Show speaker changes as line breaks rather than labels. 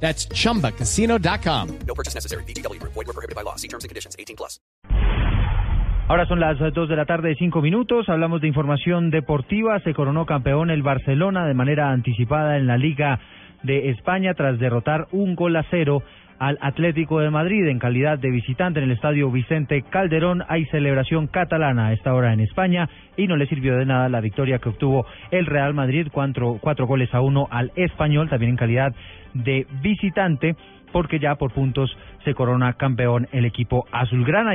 That's chumbacasino.com.
No purchase necessary. BGW. Void were prohibited by law. See terms and conditions. 18 plus.
Ahora son las 2 de la tarde, 5 minutos. Hablamos de información deportiva. Se coronó campeón el Barcelona de manera anticipada en la Liga de España tras derrotar un gol a cero al Atlético de Madrid en calidad de visitante en el estadio Vicente Calderón. Hay celebración catalana a esta hora en España y no le sirvió de nada la victoria que obtuvo el Real Madrid, cuatro, cuatro goles a uno al español, también en calidad de visitante, porque ya por puntos se corona campeón el equipo azulgrana.